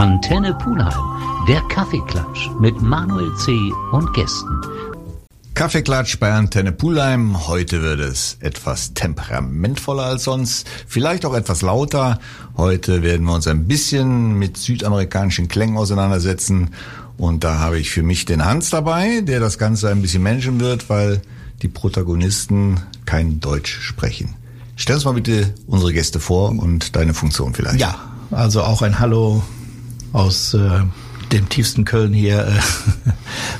Antenne Pulheim, der Kaffeeklatsch mit Manuel C. und Gästen. Kaffeeklatsch bei Antenne Pulheim. Heute wird es etwas temperamentvoller als sonst, vielleicht auch etwas lauter. Heute werden wir uns ein bisschen mit südamerikanischen Klängen auseinandersetzen. Und da habe ich für mich den Hans dabei, der das Ganze ein bisschen managen wird, weil die Protagonisten kein Deutsch sprechen. Stell uns mal bitte unsere Gäste vor und deine Funktion vielleicht. Ja, also auch ein Hallo aus äh, dem tiefsten Köln hier äh,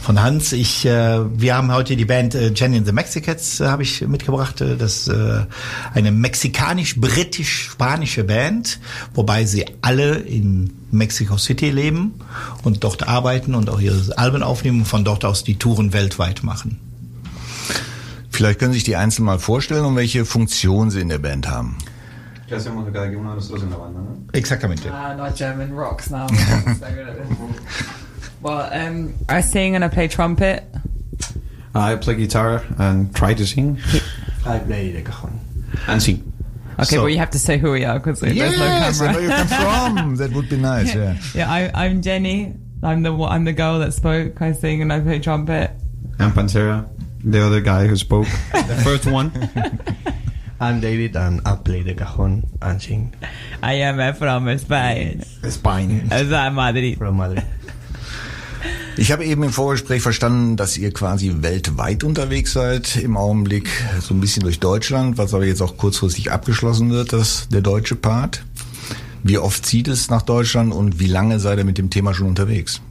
von Hans. Ich, äh, wir haben heute die Band äh, Jenny and the Mexicats äh, habe ich mitgebracht. Äh, das äh, eine mexikanisch-britisch-spanische Band, wobei sie alle in Mexico City leben und dort arbeiten und auch ihre Alben aufnehmen und von dort aus die Touren weltweit machen. Vielleicht können Sie sich die einzeln mal vorstellen und welche Funktion sie in der Band haben. ¿Qué hacemos de cada uno de nosotros en la banda, no? Exactamente. Ah, not German rocks now. I'm so good at this. well, um, I sing and I play trumpet. I play guitar and try to sing. I play the cajon. And sing. Okay, So- but you have to say who we are because there's Yes, no I camera. know you come from. That would be nice. Yeah. yeah, I, I'm Jenny. I'm the I'm the girl that spoke. I sing and I play trumpet. And Pantera, the other guy who spoke. the first one. I'm David and I play the cajon and sing I am from Spain. Spine. Also Madrid. from Madrid. Ich habe eben im Vorgespräch verstanden, dass ihr quasi weltweit unterwegs seid im Augenblick, so ein bisschen durch Deutschland, was aber jetzt auch kurzfristig abgeschlossen wird, das der deutsche Part. Wie oft zieht es nach Deutschland und wie lange seid ihr mit dem Thema schon unterwegs?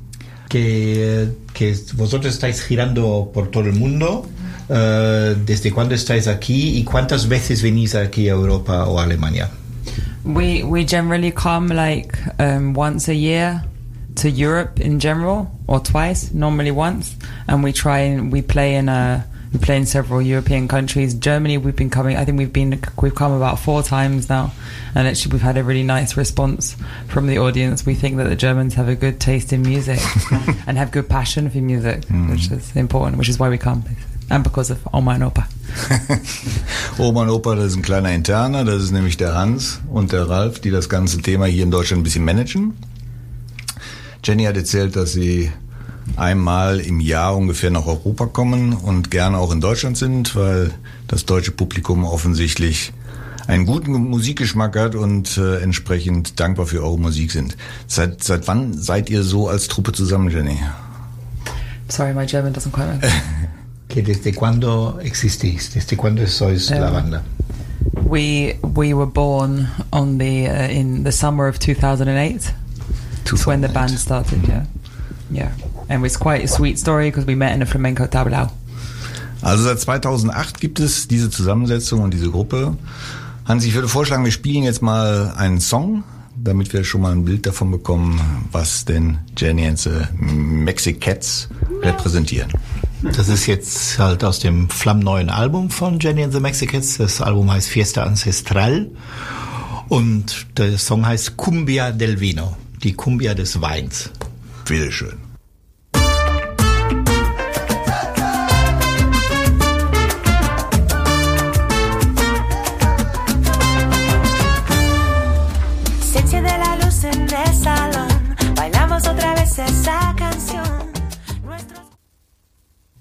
que, que vosotros estáis girando por todo el mundo. Eh, ¿Desde cuándo estáis aquí y cuántas veces venís aquí a Europa o a Alemania? We we generally come like um, once a year to Europe in general, or twice, normally once, and we try and we play in a we play in several European countries. Germany, we've been coming. I think we've been we've come about four times now, and actually we've had a really nice response from the audience. We think that the Germans have a good taste in music and have good passion for music, which is important. Which is why we come, and because of Oma and Opa. Oma und Opa, das ist ein kleiner Interner, das ist nämlich der Hans und der Ralf, die das ganze Thema hier in Deutschland ein bisschen managen. Jenny hat erzählt, dass sie einmal im Jahr ungefähr nach Europa kommen und gerne auch in Deutschland sind, weil das deutsche Publikum offensichtlich einen guten Musikgeschmack hat und äh, entsprechend dankbar für eure Musik sind. Seit, seit wann seid ihr so als Truppe zusammen, Jenny? Sorry, my German doesn't quite. Que ¿Desde cuándo existís? ¿Desde cuándo sois la Eh, banda? We we were born on the uh, in the summer of 2008. That's when the band started. Yeah, yeah, and it's quite a sweet story because we met in a flamenco tablao. Also seit 2008 gibt es diese Zusammensetzung und diese Gruppe. Hans, ich würde vorschlagen, wir spielen jetzt mal einen Song, damit wir schon mal ein Bild davon bekommen, was denn Jenny and the Mexicats repräsentieren. Das ist jetzt halt aus dem flammneuen Album von Jenny and the Mexicans. Das Album heißt Fiesta Ancestral und der Song heißt Cumbia del Vino, die Cumbia des Weins. Bitteschön.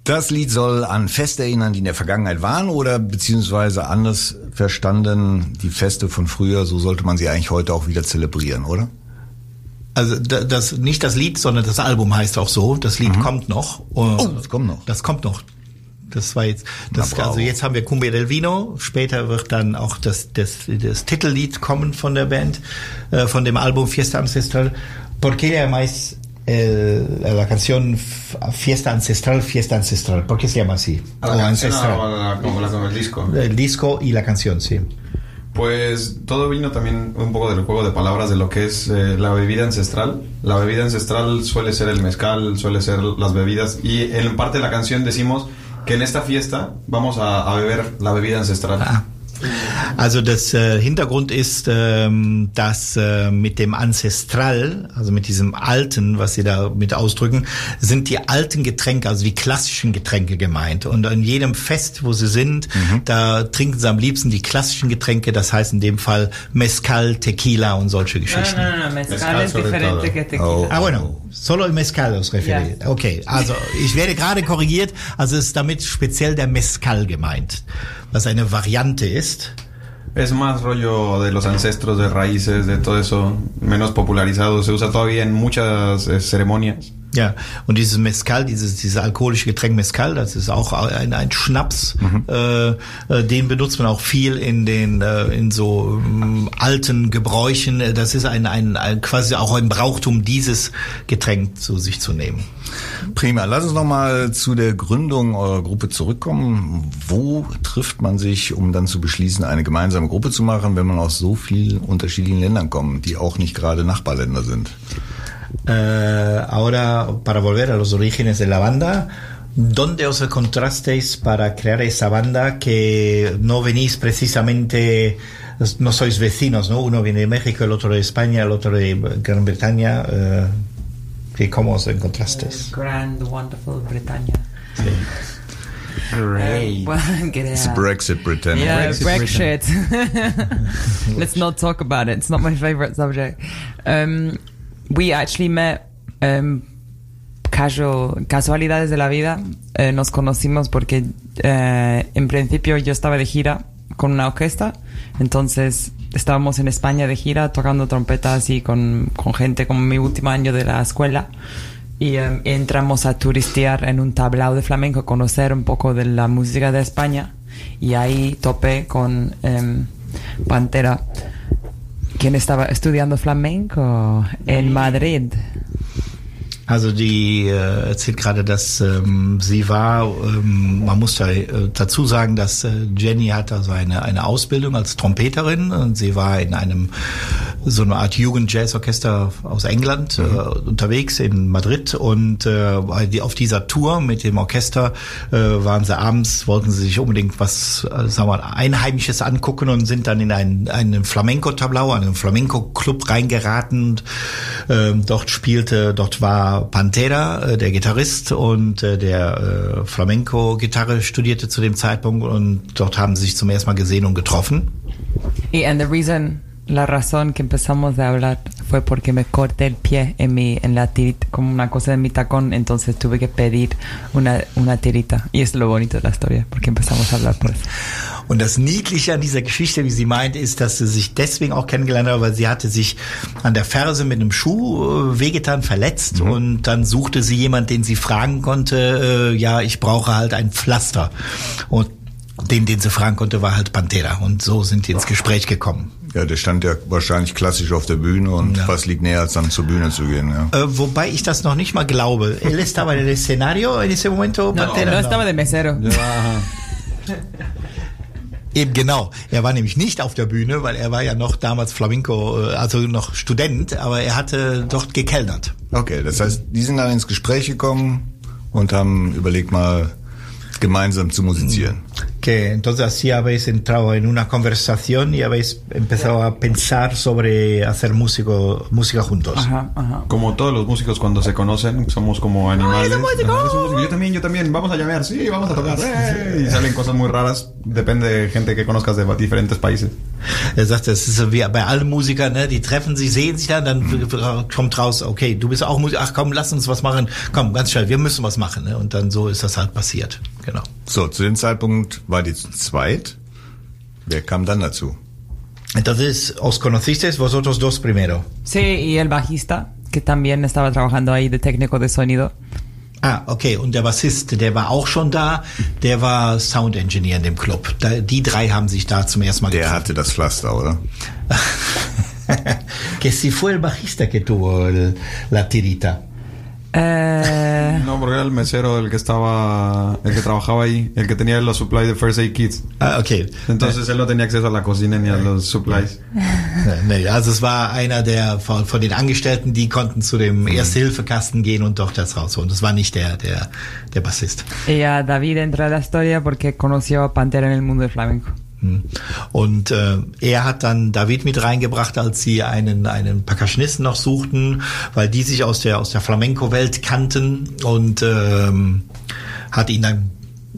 Das Lied soll an Feste erinnern, die in der Vergangenheit waren oder beziehungsweise anders verstanden, die Feste von früher, so sollte man sie eigentlich heute auch wieder zelebrieren, oder? Also da- das nicht das Lied, sondern das Album heißt auch so. Das Lied kommt noch. Oh, das kommt noch. Das kommt noch. Das war jetzt, das, Na, also jetzt haben wir Cumbia del Vino. Später wird dann auch das, das, das Titellied kommen von der Band, äh, von dem Album Fiesta Ancestral. ¿Por qué la canción Fiesta Ancestral, Fiesta Ancestral? ¿Por qué se llama así? A O la canción Ancestral. o a la- como la- como el disco. El disco y la canción, sí. Pues todo vino también un poco del juego de palabras de lo que es eh, la bebida ancestral. La bebida ancestral suele ser el mezcal, suele ser las bebidas y en parte de la canción decimos que en esta fiesta vamos a, a beber la bebida ancestral. Ah, Also das äh, Hintergrund ist, ähm, dass äh, mit dem Ancestral, also mit diesem alten, was Sie da mit ausdrücken, sind die alten Getränke, also die klassischen Getränke gemeint. Und an jedem Fest, wo Sie sind, da trinken Sie am liebsten die klassischen Getränke, das heißt in dem Fall Mezcal, Tequila und solche Geschichten. No, no, no, mezcal, Mezcal es diferente que tequila. Oh. Ah, bueno, solo el mezcal os referiert. Ja. Okay, also ich werde gerade korrigiert, also ist damit speziell der Mezcal gemeint, was eine Variante ist. Es más rollo de los ancestros, de raíces, de todo eso, menos popularizado. Se usa todavía en muchas eh, ceremonias. Ja, und dieses Mezcal, dieses, dieses alkoholische Getränk Mezcal, das ist auch ein, ein Schnaps, äh, äh, den benutzt man auch viel in den äh, in so ähm, alten Gebräuchen. Das ist ein, ein, ein quasi auch ein Brauchtum, dieses Getränk zu sich zu nehmen. Prima. Lass uns nochmal zu der Gründung eurer Gruppe zurückkommen. Wo trifft man sich, um dann zu beschließen, eine gemeinsame Gruppe zu machen, wenn man aus so vielen unterschiedlichen Ländern kommt, die auch nicht gerade Nachbarländer sind? Eh, ahora, para volver a los orígenes de la banda, ¿dónde os encontrasteis para crear esa banda que no venís precisamente, no sois vecinos, ¿no? Uno viene de México, el otro de España, el otro de Gran Bretaña. eh, ¿y ¿Cómo os encontrasteis? Grand, wonderful Britannia. Great. It's. Brexit, Britannia. Yeah, Brexit, Brexit. Let's not talk about it. It's not my favorite subject. Um, we actually met um, casual, casualidades de la vida. Eh, nos conocimos porque eh, en principio yo estaba de gira con una orquesta. Entonces estábamos en España de gira tocando trompetas y con, con gente como mi último año de la escuela. Y em, entramos a turistear en un tablao de flamenco, conocer un poco de la música de España. Y ahí topé con em, Pantera, quien estaba estudiando flamenco en Madrid. Also die äh, erzählt gerade, dass ähm, sie war, ähm, man muss da äh, dazu sagen, dass äh, Jenny hat also eine, eine Ausbildung als Trompeterin und sie war in einem so eine Art Jugend-Jazz-Orchester aus England äh, unterwegs in Madrid und äh, auf dieser Tour mit dem Orchester äh, waren sie abends, wollten sie sich unbedingt was, äh, sagen wir mal, Einheimisches angucken und sind dann in einen, einen Flamenco-Tablau, einen Flamenco-Club reingeraten. Und, ähm, dort spielte, dort war Pantera, äh, der Gitarrist und äh, der äh, Flamenco-Gitarre studierte zu dem Zeitpunkt und dort haben sie sich zum ersten Mal gesehen und getroffen. Y and the reason, la razón que empezamos a hablar fue porque me corté el pie en mi, en la tirita, como una cosa de mi tacón, entonces tuve que pedir una, una tirita. Y es lo bonito de la historia, porque empezamos a hablar por eso. Und das Niedliche an dieser Geschichte, wie sie meint, ist, dass sie sich deswegen auch kennengelernt hat, weil sie hatte sich an der Ferse mit einem Schuh äh, wehgetan, verletzt und dann suchte sie jemand, den sie fragen konnte, äh, ja, ich brauche halt ein Pflaster. Und den, den sie fragen konnte, war halt Pantera. Und so sind die ins Gespräch gekommen. Ja, der stand ja wahrscheinlich klassisch auf der Bühne und Ja. was liegt näher, als dann zur Bühne zu gehen. Ja. Äh, wobei ich das noch nicht mal glaube. Él estaba en el escenario en ese momento, No, Pantera. no estaba de mesero. Eben genau. Er war nämlich nicht auf der Bühne, weil er war ja noch damals Flamenco, äh, also noch Student, aber er hatte dort gekellnert. Okay, das heißt, die sind dann ins Gespräch gekommen und haben überlegt mal gemeinsam zu musizieren. Que entonces así habéis entrado en una conversación y habéis empezado a pensar sobre hacer músico, música juntos. Ajá, ajá. Como todos los músicos cuando se conocen, somos como animales. Ajá, músico. Yo también, yo también. Vamos a llamear, sí, vamos a tocar. ¡eh! Y salen cosas muy raras. Depende de gente que conozcas de diferentes países. Er sagt, das ist wie bei allen Musikern, ne? die treffen sich, sehen sich dann, dann kommt raus, okay, du bist auch Musiker, ach komm, lass uns was machen, komm, ganz schnell, wir müssen was machen. Ne? Und dann so ist das halt passiert. Genau. So, zu dem Zeitpunkt war die zu zweit. Wer kam dann dazu? Entonces, ¿os conocisteis vosotros dos primero? Sí, y el bajista, que también estaba trabajando ahí de técnico de sonido. Ah, okay. Und der Bassist, der war auch schon da. Der war Sound Engineer in dem Club. Da, die drei haben sich da zum ersten Mal Der hatte das Pflaster, oder? que si fue el bajista que tuvo el- la tirita. Eh, No, porque era el mesero el que estaba, el que trabajaba ahí, el que tenía los supplies de First Aid Kits. Ah, okay. Entonces él no tenía acceso a la cocina ni a los supplies. Nee, also es war einer der von, von den Angestellten, die konnten zu dem Erste-Hilfe-Kasten gehen und dort das rausholen. Das war nicht der, der, der Bassist. y a David entra a la historia porque conoció a Pantera en el mundo del flamenco. Hm. Und äh, er hat dann David mit reingebracht, als sie einen einen Percussionisten noch suchten, weil die sich aus der aus der Flamenco-Welt kannten und ähm, hat ihn dann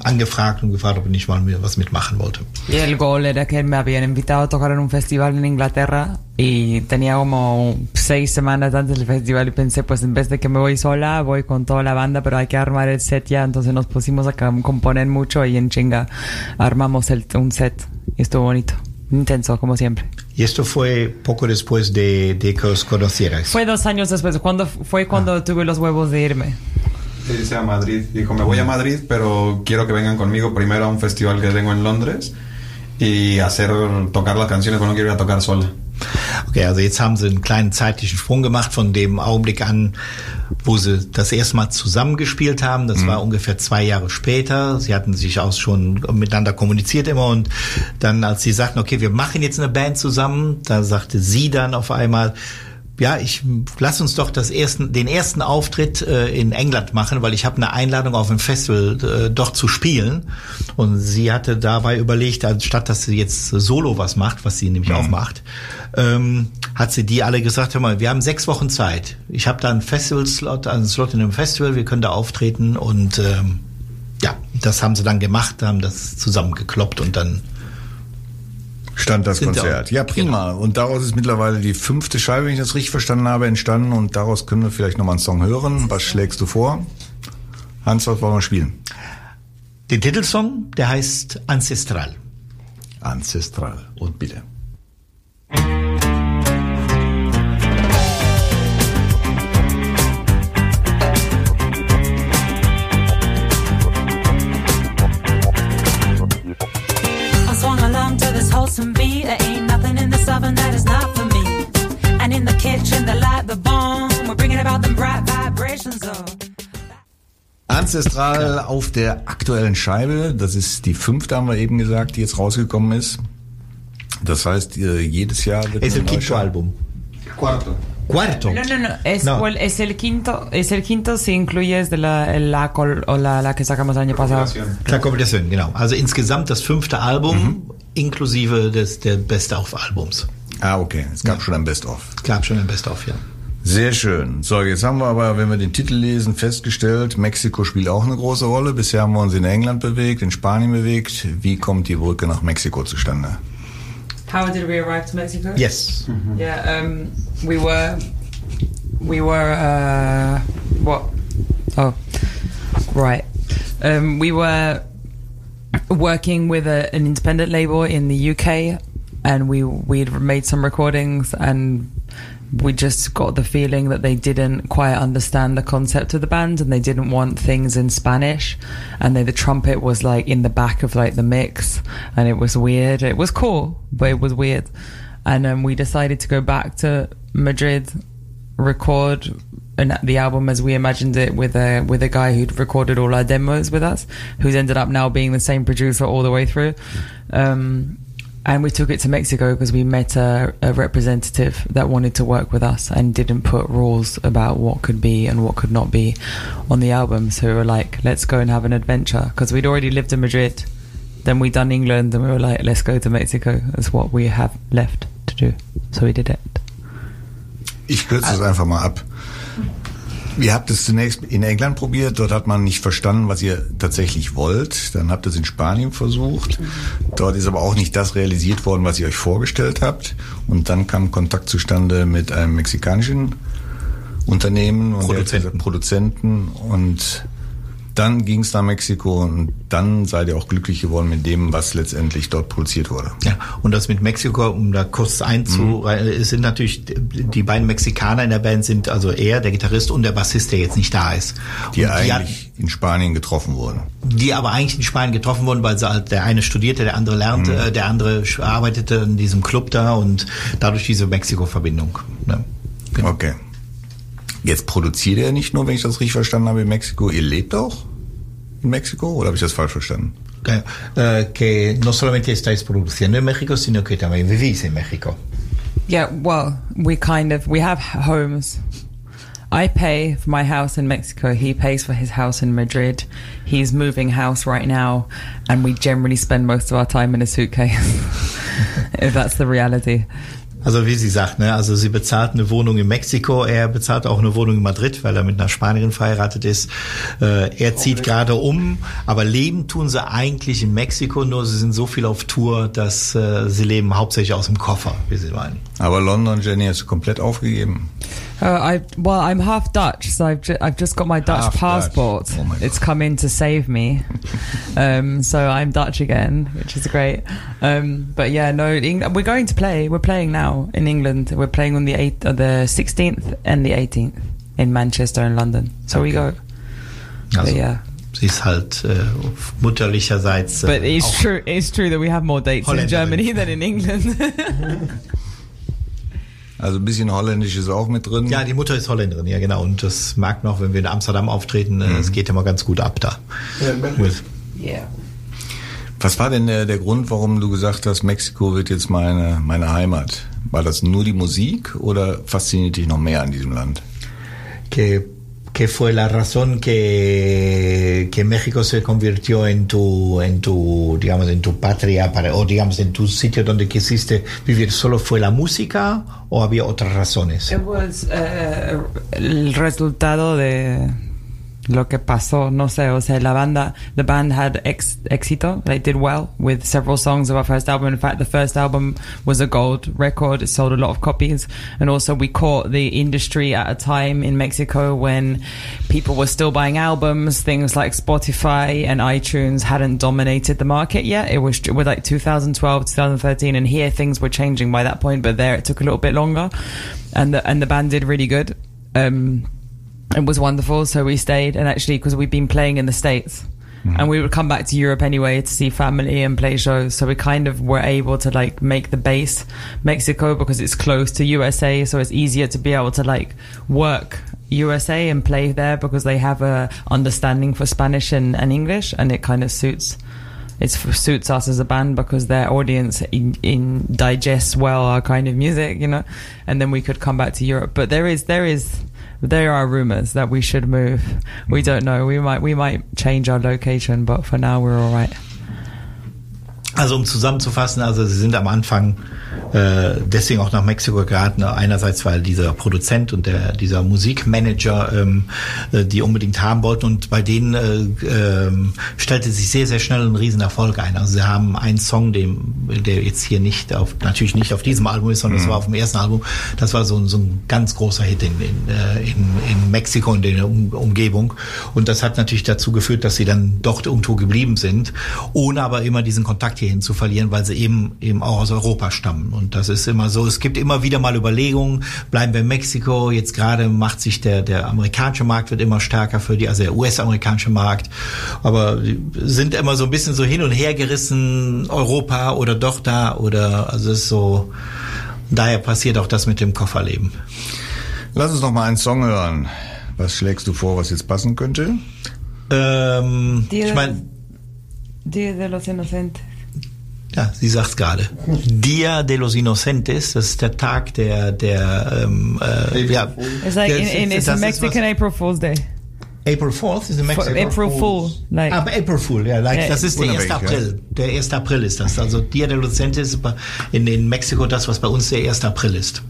angefragt und gefragt, ob er nicht mal was mitmachen wollte. Y el gol era que me habían invitado a tocar en un festival en Inglaterra y tenía como seis semanas antes del festival y pensé, pues en vez de que me voy sola, voy con toda la banda, pero hay que armar el set ya. Entonces nos pusimos a componer mucho y en chinga armamos el, un set y estuvo bonito. Intenso, como siempre. Y esto fue poco después de, de que os conocierais. Fue dos años después, cuando, fue cuando tuve los huevos de irme. Irse a Madrid. Dijo, me voy a Madrid, pero quiero que vengan conmigo primero a un festival que tengo en Londres y hacer tocar las canciones, pero no quiero ir a tocar sola. Okay, also jetzt haben sie einen kleinen zeitlichen Sprung gemacht von dem Augenblick an, wo sie das erste Mal zusammengespielt haben. Das war ungefähr zwei Jahre später. Sie hatten sich auch schon miteinander kommuniziert immer und dann, als sie sagten, okay, wir machen jetzt eine Band zusammen, da sagte sie dann auf einmal, ja, ich lass uns doch das ersten, den ersten Auftritt äh, in England machen, weil ich habe eine Einladung auf ein Festival äh, dort zu spielen. Und sie hatte dabei überlegt, anstatt dass sie jetzt solo was macht, was sie nämlich auch macht, ähm, hat sie die alle gesagt, hör mal, wir haben sechs Wochen Zeit. Ich habe da einen Festival-Slot, einen Slot in einem Festival, wir können da auftreten und ähm, ja, das haben sie dann gemacht, haben das zusammengekloppt und dann stand das Konzert. Ja, prima. Und daraus ist mittlerweile die fünfte Scheibe, wenn ich das richtig verstanden habe, entstanden. Und daraus können wir vielleicht nochmal einen Song hören. Was schlägst du vor? Hans, was wollen wir spielen? den Titelsong, der heißt Ancestral. Ancestral. Und bitte. Oven that is not for me. And in the kitchen, they light the bomb. We're bringing about them bright vibrations of. Ancestral auf der aktuellen Scheibe. Das ist die fünfte, haben wir eben gesagt, die jetzt rausgekommen ist. Das heißt, äh, jedes Jahr wird Es eine el neue quinto Scheibe- álbum. Cuarto. Cuarto. No, no, no. Es, No. well, es el quinto. Es el quinto si incluyes de la, la, col- o la, la que sacamos el año pasado. Compilación. Klar, Kombination, genau. Also insgesamt das fünfte Album, inklusive des der Best-of-Albums. Ah, okay. Es gab schon ein Best-of. Gab schon ein Best-of, ja. Sehr schön. So, jetzt haben wir aber, wenn wir den Titel lesen, festgestellt, Mexiko spielt auch eine große Rolle. Bisher haben wir uns in England bewegt, in Spanien bewegt. Wie kommt die Brücke nach Mexiko zustande? How did we arrive to Mexico? Yes. Yeah, um, we were, we were, uh, what? Oh, right. Um, we were working with a, an independent label in the UK, and we we'd made some recordings, and we just got the feeling that they didn't quite understand the concept of the band, and they didn't want things in Spanish, and they, the trumpet was like in the back of like the mix, and it was weird. It was cool, but it was weird, and um, we decided to go back to Madrid record an, the album as we imagined it with a with a guy who'd recorded all our demos with us, who's ended up now being the same producer all the way through. Um, and we took it to Mexico because we met a, a representative that wanted to work with us and didn't put rules about what could be and what could not be on the album. So we were like, let's go and have an adventure because we'd already lived in Madrid. Then we'd done England and we were like, let's go to Mexico. That's what we have left to do. So we did it. Ich kürze es einfach mal ab. Ihr habt es zunächst in England probiert, dort hat man nicht verstanden, was ihr tatsächlich wollt. Dann habt ihr es in Spanien versucht. Dort ist aber auch nicht das realisiert worden, was ihr euch vorgestellt habt. Und dann kam Kontakt zustande mit einem mexikanischen Unternehmen und Produzenten. Produzenten und dann ging es nach Mexiko und dann seid ihr auch glücklich geworden mit dem, was letztendlich dort produziert wurde. Ja, und das mit Mexiko, um da kurz einzu, es sind natürlich die beiden Mexikaner in der Band sind also er, der Gitarrist und der Bassist, der jetzt nicht da ist. Die und die, eigentlich in Spanien getroffen wurden. die aber eigentlich in Spanien getroffen wurden, weil halt, der eine studierte, der andere lernte, äh, der andere arbeitete in diesem Club da und dadurch diese Mexiko-Verbindung. Ne? Genau. Okay. Jetzt produziert ihr nicht nur, wenn ich das richtig verstanden habe, in Mexiko. Ihr lebt auch in Mexiko oder habe ich das falsch verstanden? Eh, que no solamente estáis produciendo en México, sino que también vivís en México. Yeah, well, we kind of we have homes, I pay for my house in Mexico. He pays for his house in Madrid. He's moving house right now, and we generally spend most of our time in a suitcase. if that's the reality. Also wie sie sagt, ne, also sie bezahlt eine Wohnung in Mexiko, er bezahlt auch eine Wohnung in Madrid, weil er mit einer Spanierin verheiratet ist. Äh, er zieht gerade um, aber leben tun sie eigentlich in Mexiko, nur sie sind so viel auf Tour, dass äh, sie leben hauptsächlich aus dem Koffer, wie sie meinen. Aber London, Jenny, hast du komplett aufgegeben. Uh, I well, I'm half Dutch, so I've ju- I've just got my Dutch Half Dutch. passport. Oh my God. it's come in to save me, um, so I'm Dutch again, which is great. Um, but yeah, no, Eng- we're going to play. We're playing now in England. We're playing on the eighth, uh, the 16th and the 18th in Manchester and London. So we go. Also But yeah, sie ist halt äh, mutterlicherseits. Äh, but it's auch- true. It's true that we have more dates in Holländerin. Germany than in England. Also ein bisschen Holländisch ist auch mit drin. Ja, die Mutter ist Holländerin, ja genau. Und das merkt man auch, wenn wir in Amsterdam auftreten, äh, es geht immer ganz gut ab da. With- yeah. Was war denn der, der Grund, warum du gesagt hast, Mexiko wird jetzt meine, meine Heimat? War das nur die Musik oder fasziniert dich noch mehr an diesem Land? que, que fue la razón que, que México se convirtió en tu, en tu, digamos, en tu patria para, o digamos, en tu sitio donde quisiste vivir? ¿Solo fue la música o había otras razones? It uh, el resultado de lo que pasó, no sé, o sea, la banda, the band had ex éxito, they did well with several songs of our first album. In fact, the first album was a gold record, it sold a lot of copies, and also we caught the industry at a time in Mexico when people were still buying albums, things like Spotify and iTunes hadn't dominated the market yet. It was with like 2012, 2013, and here things were changing by that point, but there it took a little bit longer, and the and the band did really good. Um, it was wonderful. So we stayed, and actually, because we've been playing in the states, mm-hmm. and we would come back to Europe anyway to see family and play shows. So we kind of were able to like make the base Mexico because it's close to USA, so it's easier to be able to like work USA and play there because they have a understanding for Spanish and, and English, and it kind of suits. It suits us as a band because their audience in, in digests well our kind of music, you know, and then we could come back to Europe. But there is there is there are rumors that we should move. We don't know. We might we might change our location, but for now we're all right. Also um zusammenzufassen, also sie sind am Anfang äh, deswegen auch nach Mexiko geraten. Einerseits, weil dieser Produzent und der, dieser Musikmanager ähm, äh, die unbedingt haben wollten und bei denen äh, ähm, stellte sich sehr, sehr schnell ein Riesenerfolg ein. Also sie haben einen Song, dem, der jetzt hier nicht auf, natürlich nicht auf diesem Album ist, sondern es war auf dem ersten Album. Das war so, ein- so ein ganz großer Hit in, in, äh, in, in Mexiko und in der um Umgebung. Und das hat natürlich dazu geführt, dass sie dann dort irgendwo geblieben sind, ohne aber immer diesen Kontakt hierhin zu verlieren, weil sie eben eben auch aus Europa stammen. Und das ist immer so. Es gibt immer wieder mal Überlegungen, bleiben wir in Mexiko. Jetzt gerade macht sich der, der amerikanische Markt wird immer stärker für die, also der US-amerikanische Markt. Aber die sind immer so ein bisschen so hin und her gerissen, Europa oder doch da oder, also es ist so, daher passiert auch das mit dem Kofferleben. Lass uns noch mal einen Song hören. Was schlägst du vor, was jetzt passen könnte? Ähm, Die- ich meine, Dia de los Inocentes. Ja, sie sagt's gerade. Dia de los Inocentes, das ist der Tag der, der, ähm, äh, ja. It's like in, in it's a ist Mexican was- April Fool's Day. April 4th ist in Mexico. April Fool, like- Aber April Fool, ja, like, Ja, das ist der 1. unabhängig, April. Der 1. April ist das. Also Dia de los Inocentes ist in, in Mexiko das, was bei uns der 1. April ist.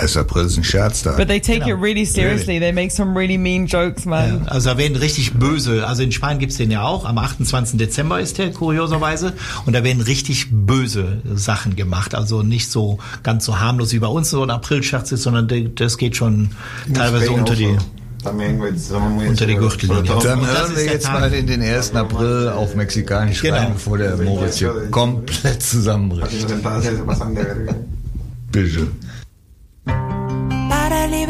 1. April ist ein Scherztag. But they take Genau. it really seriously. They make some really mean jokes, man. Ja, also da werden richtig böse, also in Spanien gibt's den ja auch, am 28. Dezember ist der, kurioserweise, und da werden richtig böse Sachen gemacht, also nicht so ganz so harmlos wie bei uns so ein Aprilscherz ist, sondern de- das geht schon teilweise unter die... Unter die. Gürtellinie. Dann hören wir jetzt mal in den 1. April auf Mexikanisch Genau. rein, bevor der Moritz hier komplett zusammenbricht. Bitte.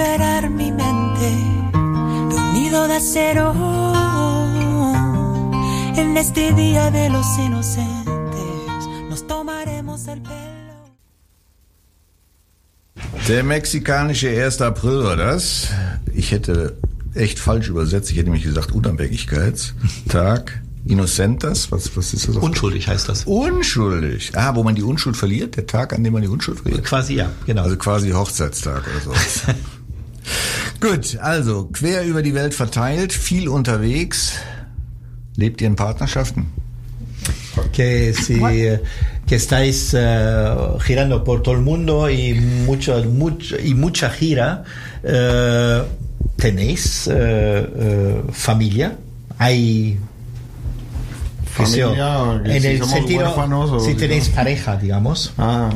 Liberar mi mente de un nido de acero en este día de los inocentes nos tomaremos el pelo Der mexikanische 1. April war das. Ich hätte echt falsch übersetzt. Ich hätte nämlich gesagt Unabhängigkeitstag. Innocentas, was, was ist das? Unschuldig heißt das. Unschuldig. Ah, wo man die Unschuld verliert, der Tag, an dem man die Unschuld verliert. Quasi ja, genau. Also quasi Hochzeitstag oder so. Gut, also quer über die Welt verteilt, viel unterwegs. Lebt ihr in Partnerschaften? que si que estáis eh, girando por todo el mundo y mucho, mucho y mucha gira eh, tenéis eh, familia hay Familia, que en si el sentido huérfanos o si si tenéis no. pareja digamos Ah,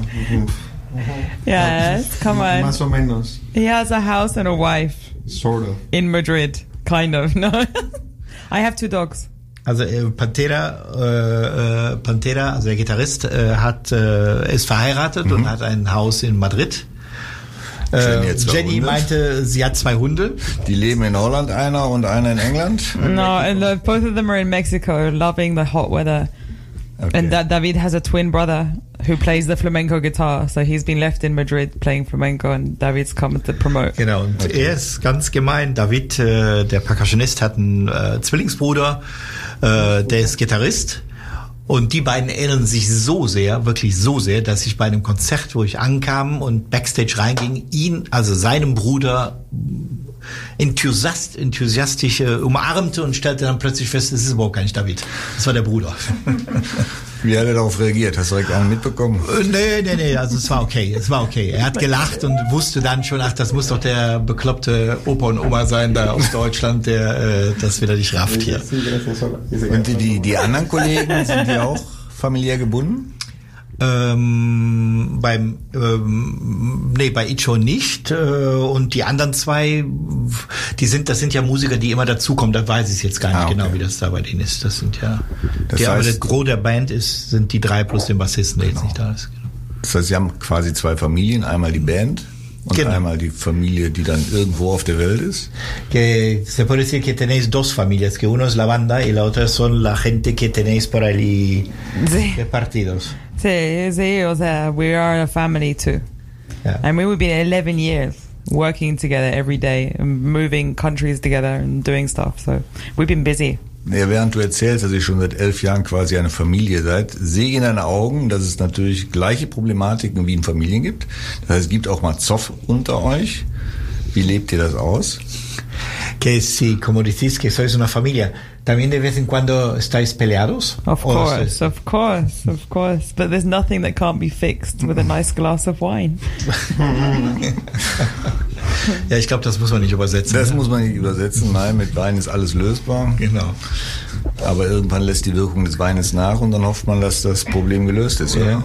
ujú. Yes, come on. más o menos. He has a house and a wife Sort of. in Madrid, kind of. No, I have two dogs. Also äh, Pantera, äh, äh, Pantera, also der Gitarrist, äh, hat äh, ist verheiratet und hat ein Haus in Madrid. Jenny Äh, Jenny Hunde. meinte, sie hat zwei Hunde. Die leben in Holland, einer und einer in England. No, and the, both of them are in Mexico, loving the hot weather. Okay. And da- David has a twin brother who plays the flamenco guitar, so he's been left in Madrid playing flamenco, and David's come to promote. Genau, und er ist ganz gemein. David, äh, der Percussionist, hat einen äh, Zwillingsbruder, äh, der ist Gitarrist. Und die beiden ähneln sich so sehr, wirklich so sehr, dass ich bei einem Konzert, wo ich ankam und Backstage reinging, ihn, also seinem Bruder, enthusiast, enthusiastisch äh, umarmte und stellte dann plötzlich fest, es ist überhaupt gar nicht David. Das war der Bruder. Wie hat er darauf reagiert? Hast du direkt einen mitbekommen? Äh, Nee, nee, nee, also es war okay, es war okay. Er hat gelacht und wusste dann schon, ach, das muss doch der bekloppte Opa und Oma sein da aus Deutschland, der äh, das wieder nicht rafft hier. Und die, die, die anderen Kollegen, sind die auch familiär gebunden? Ähm, beim ähm, nee bei Icho nicht äh, und die anderen zwei die sind das sind ja Musiker die immer dazukommen da weiß ich jetzt gar nicht Ah, okay. genau wie das da bei denen ist das sind ja Das aber heißt- das Gros der Band ist sind die drei plus den Bassisten der jetzt nicht da ist genau. Das heißt, sie haben quasi zwei Familien, einmal die Band und Genau. einmal die Familie, die dann irgendwo auf der Welt ist. que se puede decir que tenéis dos familias que uno es la banda y la otra son la gente que tenéis por ahí Sí, repartidos sí, sí, o sea, we are a family too. Ja. I mean, we've been 11 years working together every day and moving countries together and doing stuff. So we've been busy. Ja, während du erzählst, dass ihr schon seit elf Jahren quasi eine Familie seid, sehe ich in deinen Augen, dass es natürlich gleiche Problematiken wie in Familien gibt. Das heißt, es gibt auch mal Zoff unter euch. Wie lebt ihr das aus? que si como decís que sois una familia también de vez en cuando estáis peleados Of ¿O course, of course, of course. But there's nothing that can't be fixed with a nice glass of wine. ja ich glaube das muss man nicht übersetzen Das ne? muss man nicht übersetzen. Nein, mit Wein ist alles lösbar. genau Aber irgendwann lässt die Wirkung des Weines nach und dann hofft man, dass das Problem gelöst ist, oder? Ja.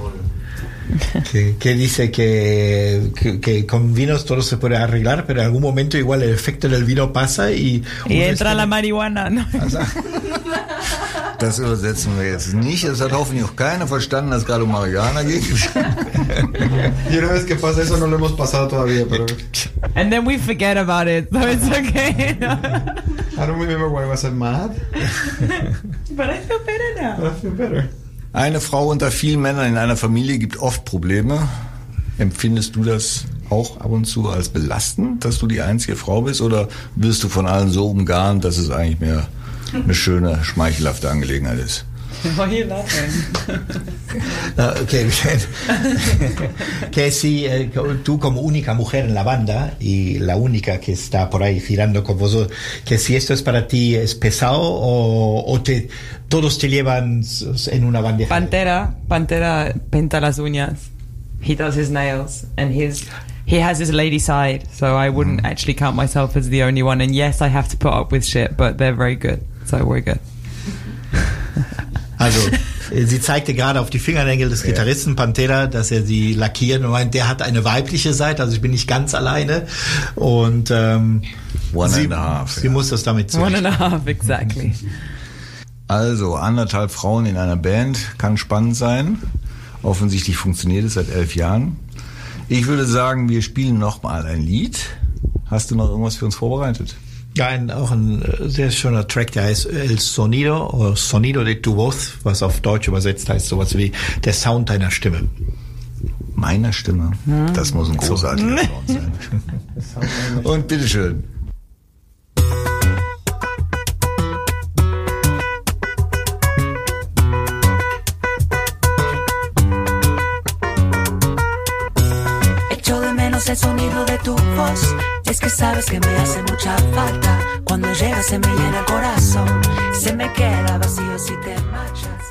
que, que dice que, que, que con vinos todo se puede arreglar, pero en algún momento igual el efecto del vino pasa y... Y entra la marihuana. ¿no? Das übersetzen wir jetzt nicht. Das hat hoffentlich auch keiner verstanden, dass es gerade um Marihuana geht. Y una vez que pasa eso no lo hemos pasado todavía, pero And then we forget about it, so it's okay. I don't remember why I was mad. but I feel better now. But I feel better. Eine Frau unter vielen Männern in einer Familie gibt oft Probleme. Empfindest du das auch ab und zu als belastend, dass du die einzige Frau bist? Oder wirst du von allen so umgarnt, dass es eigentlich mehr eine schöne, schmeichelhafte Angelegenheit ist? Why are you laughing? Ah, que, que si eh, tú como única mujer en la banda y la única que está por ahí girando con vosotros, que si esto es para ti es pesado o, o te, todos te llevan en una bandeja. Pantera, Pantera pinta las uñas. He does his nails, and his he has his lady side. So I wouldn't actually count myself as the only one. And yes, I have to put up with shit, but they're very good. So we're good. Also, äh, sie zeigte gerade auf die Fingernägel des Gitarristen Pantera, dass er sie lackiert und meint, der hat eine weibliche Seite, also ich bin nicht ganz alleine. Und ähm, One sie, and a half, sie ja. muss das damit One zurecht. and a half, exactly. Also, anderthalb Frauen in einer Band kann spannend sein. Offensichtlich funktioniert es seit elf Jahren. Ich würde sagen, wir spielen noch mal ein Lied. Hast du noch irgendwas für uns vorbereitet? Ja, ein, auch ein äh, sehr schöner Track, der heißt El Sonido oder Sonido de tu voz, was auf Deutsch übersetzt heißt sowas wie der Sound deiner Stimme. Meiner Stimme. Das muss ein großartiger Sound sein. Und bitteschön. Echo de menos el sonido de tu voz. Es que sabes que me hace mucha falta. Cuando llegas se me llena el corazón. Se me queda vacío si te marchas.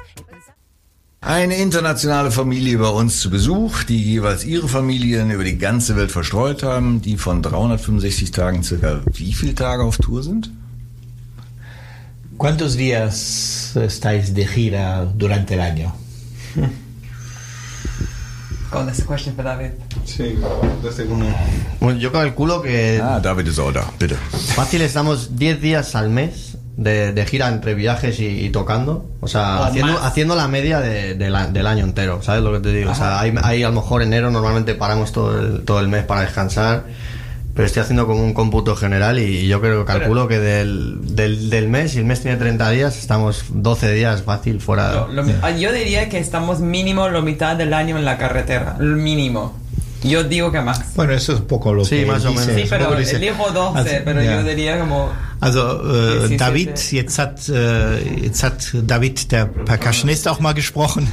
Eine internationale Familie bei uns zu Besuch, die jeweils ihre Familien über die ganze Welt verstreut haben, die von 365 Tagen circa wie viele Tage auf Tour sind? ¿Cuántos días estáis de gira durante el año? that's a question for David. Sí, desde uno. Bueno, yo calculo que Ah, David auch da, bitte. fácil estamos 10 días al mes de, de gira entre viajes y, y tocando. O sea, O haciendo, más. haciendo la media de- de la- del año entero. ¿Sabes lo que te digo? O sea, hay, hay a lo mejor enero normalmente paramos todo el, todo el mes para descansar. Pero estoy haciendo como un cómputo general y yo creo que calculo que del, del, del mes, si el mes tiene 30 días, estamos 12 días fácil fuera. Lo ah, yo diría que estamos mínimo la mitad del año en la carretera. Mínimo. Yo digo que más. Bueno, eso es un poco lo Sí, que más o dice- menos. Sí, pero elijo 12, Also, pero ja. yo diría como... Also äh, 17. David, jetzt hat äh, jetzt hat David der Percussionist auch mal gesprochen,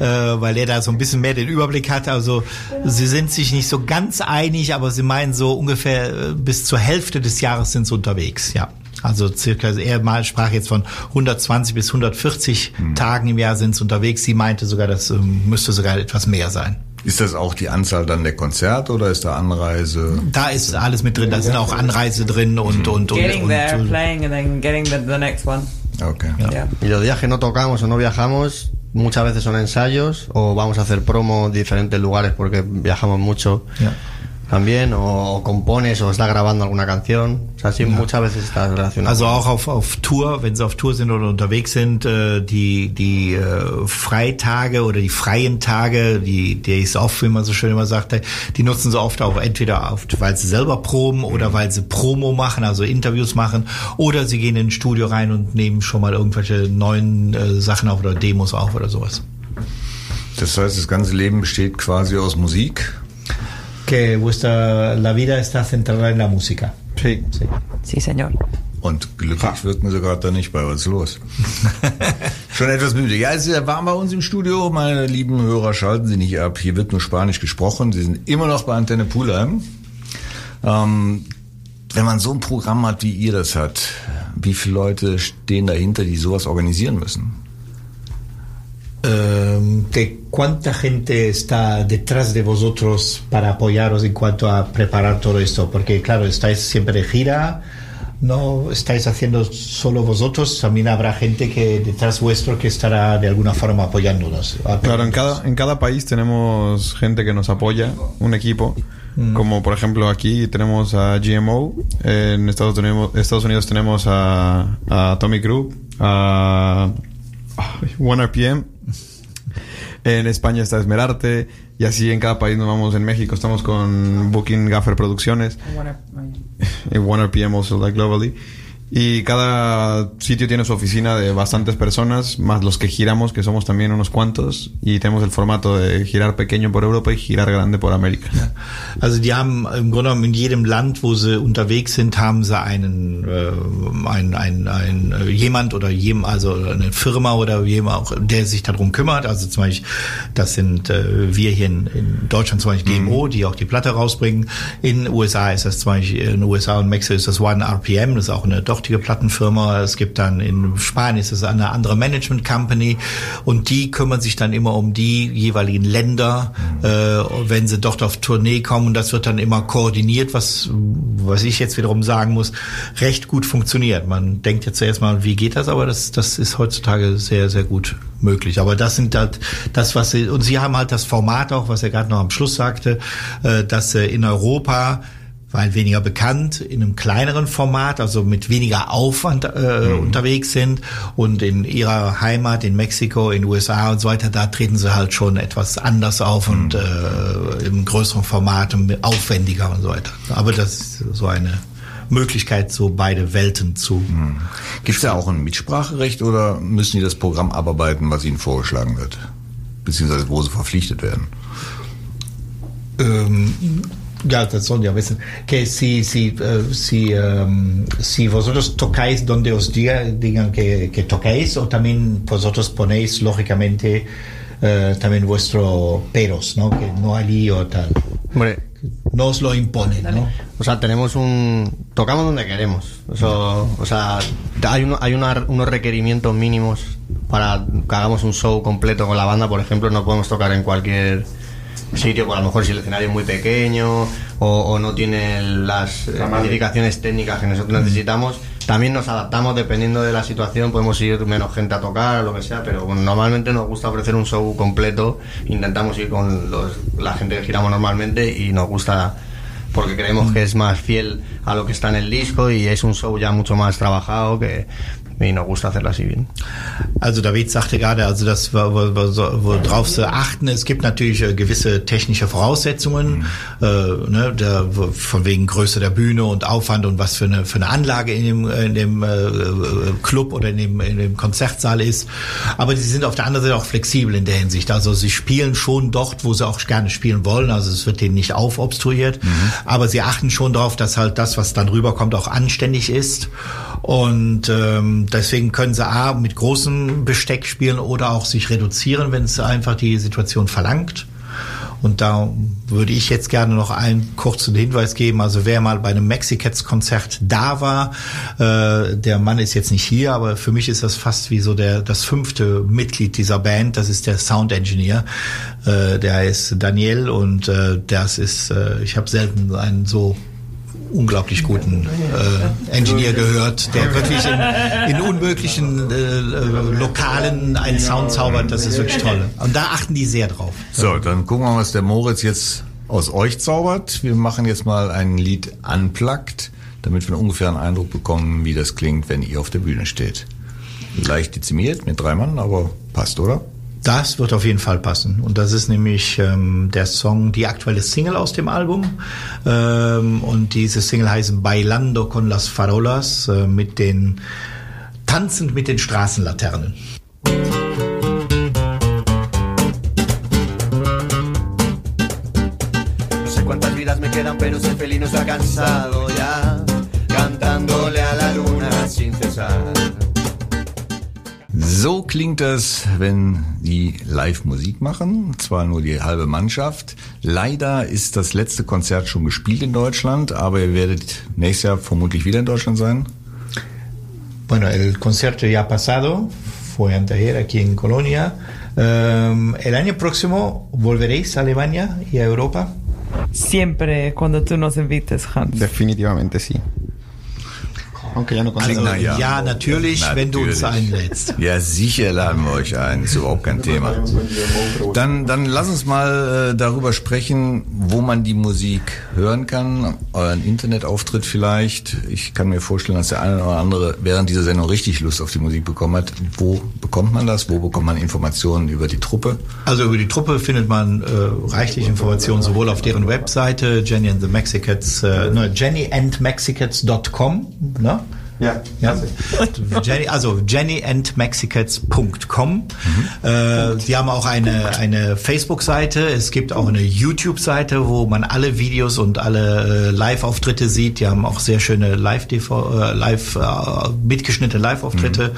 äh, weil er da so ein bisschen mehr den Überblick hat. Also sie sind sich nicht so ganz einig, aber sie meinen so ungefähr äh, bis zur Hälfte des Jahres sind sie unterwegs. Ja. Also circa, er mal sprach jetzt von 120 bis 140 Tagen im Jahr sind sie unterwegs. Sie meinte sogar, das ähm, müsste sogar etwas mehr sein. Ist das auch die Anzahl dann der Konzerte oder ist da Anreise? Da ist alles mit drin, da sind auch Anreise drin und und und, Getting und, there, und playing and then getting the, the next one. Okay. Yeah. Y los días que no tocamos o no viajamos, muchas veces son ensayos o vamos a hacer promo en diferentes lugares porque viajamos mucho Ja. También, o, o compones o estás grabando alguna canción. O sea, sí, muchas veces estás relacionado. Also auch auf, auf Tour, wenn sie auf Tour sind oder unterwegs sind, äh, die, die äh, Freitage oder die freien Tage, die Days off, wie man so schön immer sagt, die nutzen sie oft auch entweder oft, weil sie selber proben oder weil sie Promo machen, also Interviews machen, oder sie gehen in ein Studio rein und nehmen schon mal irgendwelche neuen äh, Sachen auf oder Demos auf oder sowas. Das heißt, das ganze Leben besteht quasi aus Musik. Que vuestra, la vida está centrada en la música. Sí. Sí, señor. Und glücklich wirken sie gerade da nicht bei. Was ist los? Schon etwas müde. Ja, es ist ja warm bei uns im Studio. Meine lieben Hörer, schalten Sie nicht ab. Hier wird nur Spanisch gesprochen. Sie sind immer noch bei Antenne Pulheim. Ähm, wenn man so ein Programm hat, wie ihr das hat, wie viele Leute stehen dahinter, die sowas organisieren müssen? Eh, que cuánta gente está detrás de vosotros para apoyaros en cuanto a preparar todo esto, porque claro, estáis siempre de gira, no estáis haciendo solo vosotros, también habrá gente que detrás vuestro que estará de alguna forma apoyándonos. Claro, en cada, en cada país tenemos gente que nos apoya, un equipo. Como por ejemplo aquí tenemos a GMO, en Estados Unidos, Estados Unidos tenemos a, a Atomic Group, a ay, One RPM, en España está Esmerarte, y así en cada país nos vamos. En México estamos con Booking Gaffer Producciones, y One RPM also like globally. Y cada sitio tiene su oficina de bastantes personas, más los que giramos, que somos también unos cuantos, y tenemos el formato de girar pequeño por Europa y girar grande por América. Also die haben im Grunde genommen in jedem Land, wo sie unterwegs sind, haben sie einen, äh, ein, ein, ein, äh, jemand oder jem, also eine Firma oder jemand auch, der sich darum kümmert. Also zum Beispiel, das sind äh, wir hier in, in Deutschland zum Beispiel GMO, die auch die Platte rausbringen. In den USA ist das zum Beispiel, in den USA und Mexiko ist das One RPM, das ist auch eine dortige Plattenfirma. Es gibt dann in Spanien ist es eine andere Management Company und die kümmern sich dann immer um die jeweiligen Länder, äh, wenn sie dort auf Tournee kommen. Das wird dann immer koordiniert, was, was ich jetzt wiederum sagen muss, recht gut funktioniert. Man denkt jetzt zuerst mal, wie geht das, aber das, das ist heutzutage sehr, sehr gut möglich. Aber das sind halt das, was sie, und sie haben halt das Format auch, was er gerade noch am Schluss sagte, äh, dass äh, in Europa weil weniger bekannt, in einem kleineren Format, also mit weniger Aufwand äh, unterwegs sind und in ihrer Heimat in Mexiko, in den USA und so weiter, da treten sie halt schon etwas anders auf und äh, im größeren Format und aufwendiger und so weiter. Aber das ist so eine Möglichkeit, so beide Welten zu. Gibt es da auch ein Mitspracherecht oder müssen die das Programm abarbeiten, was ihnen vorgeschlagen wird? Beziehungsweise wo sie verpflichtet werden? Ähm, ya, sollen ja wissen, que si, si, eh, si, em, si vosotros tocáis donde os diga, digan que, que toquéis o también vosotros ponéis lógicamente eh, también vuestro peros, ¿no? Que no allí o tal. Hombre, No nos lo imponen, ¿no? O sea, tenemos un... Tocamos donde queremos. Eso, o sea, hay, uno- hay una- unos requerimientos mínimos para que hagamos un show completo con la banda. Por ejemplo, no podemos tocar en cualquier sitio, por a lo mejor si el escenario es muy pequeño o, o no tiene las especificaciones técnicas que nosotros necesitamos. También nos adaptamos dependiendo de la situación, podemos ir menos gente a tocar o lo que sea, pero bueno, normalmente nos gusta ofrecer un show completo. Intentamos ir con los- la gente que giramos normalmente y nos gusta porque creemos que es más fiel a lo que está en el disco y es un show ya mucho más trabajado que nos gusta hacerlo así bien. Also David sagte gerade, also das, wo- wo- wo- worauf sie achten, es gibt natürlich äh, gewisse technische Voraussetzungen, äh, ne, der, von wegen Größe der Bühne und Aufwand und was für eine, für eine Anlage in dem, in dem äh, äh, Club oder in dem, in dem Konzertsaal ist. Aber sie sind auf der anderen Seite auch flexibel in der Hinsicht. Also sie spielen schon dort, wo sie auch gerne spielen wollen. Also es wird denen nicht aufobstruiert. Aber sie achten schon darauf, dass halt das, was dann rüberkommt, auch anständig ist. Und ähm, deswegen können sie A mit großem Besteck spielen oder auch sich reduzieren, wenn es einfach die Situation verlangt. Und da würde ich jetzt gerne noch einen kurzen Hinweis geben. Also wer mal bei einem Mexicats-Konzert da war, äh, der Mann ist jetzt nicht hier, aber für mich ist das fast wie so der das fünfte Mitglied dieser Band. Das ist der Sound Engineer. Äh, der heißt Daniel und äh, das ist, äh, ich habe selten einen so unglaublich guten äh, Engineer gehört, der wirklich in, in unmöglichen äh, äh, Lokalen einen Sound zaubert. Das ist wirklich toll. Und da achten die sehr drauf. So, dann gucken wir mal, was der Moritz jetzt aus euch zaubert. Wir machen jetzt mal ein Lied unplugged, damit wir ungefähr einen Eindruck bekommen, wie das klingt, wenn ihr auf der Bühne steht. Leicht dezimiert mit drei Mann, aber passt, oder? Das wird auf jeden Fall passen. Und das ist nämlich ähm, der Song, die aktuelle Single aus dem Album. Ähm, und diese Single heißt Bailando con las Farolas äh, mit den Tanzend mit den Straßenlaternen. Pero ese felino está cansado ya, cantándole a la luna sin cesar. So klingt das, wenn die live Musik machen. Zwar nur die halbe Mannschaft. Leider ist das letzte Konzert schon gespielt in Deutschland, aber ihr werdet nächstes Jahr vermutlich wieder in Deutschland sein. Bueno, el concierto ya pasado, fue anteayer aquí en Colonia. Ähm, el año próximo volveréis a Alemania y a Europa. Siempre cuando tú nos invites, Hans. Definitivamente sí. No consigo. Na ja. ja, natürlich, wenn du uns Natürlich. einlädst. Ja, sicher laden wir euch ein. Ist überhaupt kein Thema. Dann, dann lass uns mal äh, darüber sprechen, wo man die Musik hören kann. Euren Internetauftritt vielleicht. Ich kann mir vorstellen, dass der eine oder andere während dieser Sendung richtig Lust auf die Musik bekommen hat. Wo bekommt man das? Wo bekommt man Informationen über die Truppe? Also über die Truppe findet man äh, reichlich Informationen sowohl auf deren Webseite Jenny and the Mexicats, äh, ne, jennyandmexicats.com, ne? Ja. Ja. Jenny, also jennyandmexicats.com. Äh, die haben auch eine, eine Facebook-Seite. Es gibt auch eine YouTube-Seite, wo man alle Videos und alle äh, Live-Auftritte sieht. Die haben auch sehr schöne Live, äh, live äh, mitgeschnittene Live-Auftritte.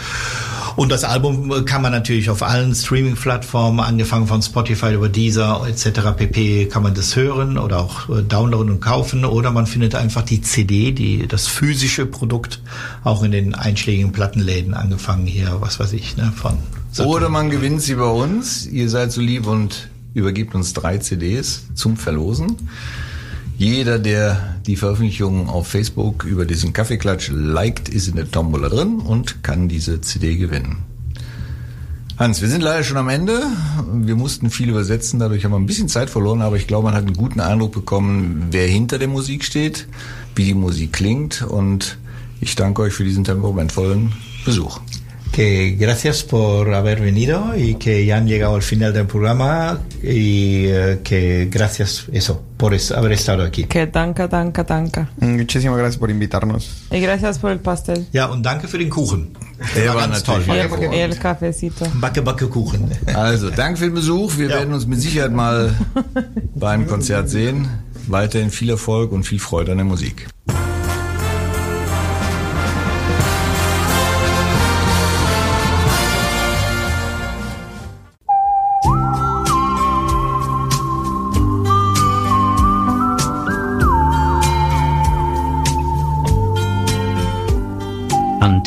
Und das Album kann man natürlich auf allen Streaming-Plattformen, angefangen von Spotify über Deezer etc. pp. kann man das hören oder auch äh, downloaden und kaufen. Oder man findet einfach die CD, die das physische Produkt, auch in den einschlägigen Plattenläden angefangen hier, was weiß ich, ne, von Saturn. Oder man gewinnt sie bei uns. Ihr seid so lieb und übergibt uns drei CDs zum Verlosen. Jeder, der die Veröffentlichung auf Facebook über diesen Kaffeeklatsch liked, ist in der Tombola drin und kann diese CD gewinnen. Hans, wir sind leider schon am Ende. Wir mussten viel übersetzen, dadurch haben wir ein bisschen Zeit verloren, aber ich glaube, man hat einen guten Eindruck bekommen, wer hinter der Musik steht, wie die Musik klingt und ich danke euch für diesen temperamentvollen Besuch. que gracias por haber venido y que ya han llegado al final del programa y eh, que gracias eso por es- haber estado aquí. Que danke, danke, danke. Muchísimas gracias por invitarnos. Y gracias por el pastel. Ja, und danke für den Kuchen. Der war ganz toll. el cafecito. Backe, Backe Kuchen. Also, danke für den Besuch. Wir Ja. werden uns mit Sicherheit mal beim Konzert sehen. Weiterhin viel Erfolg und viel Freude an der Musik.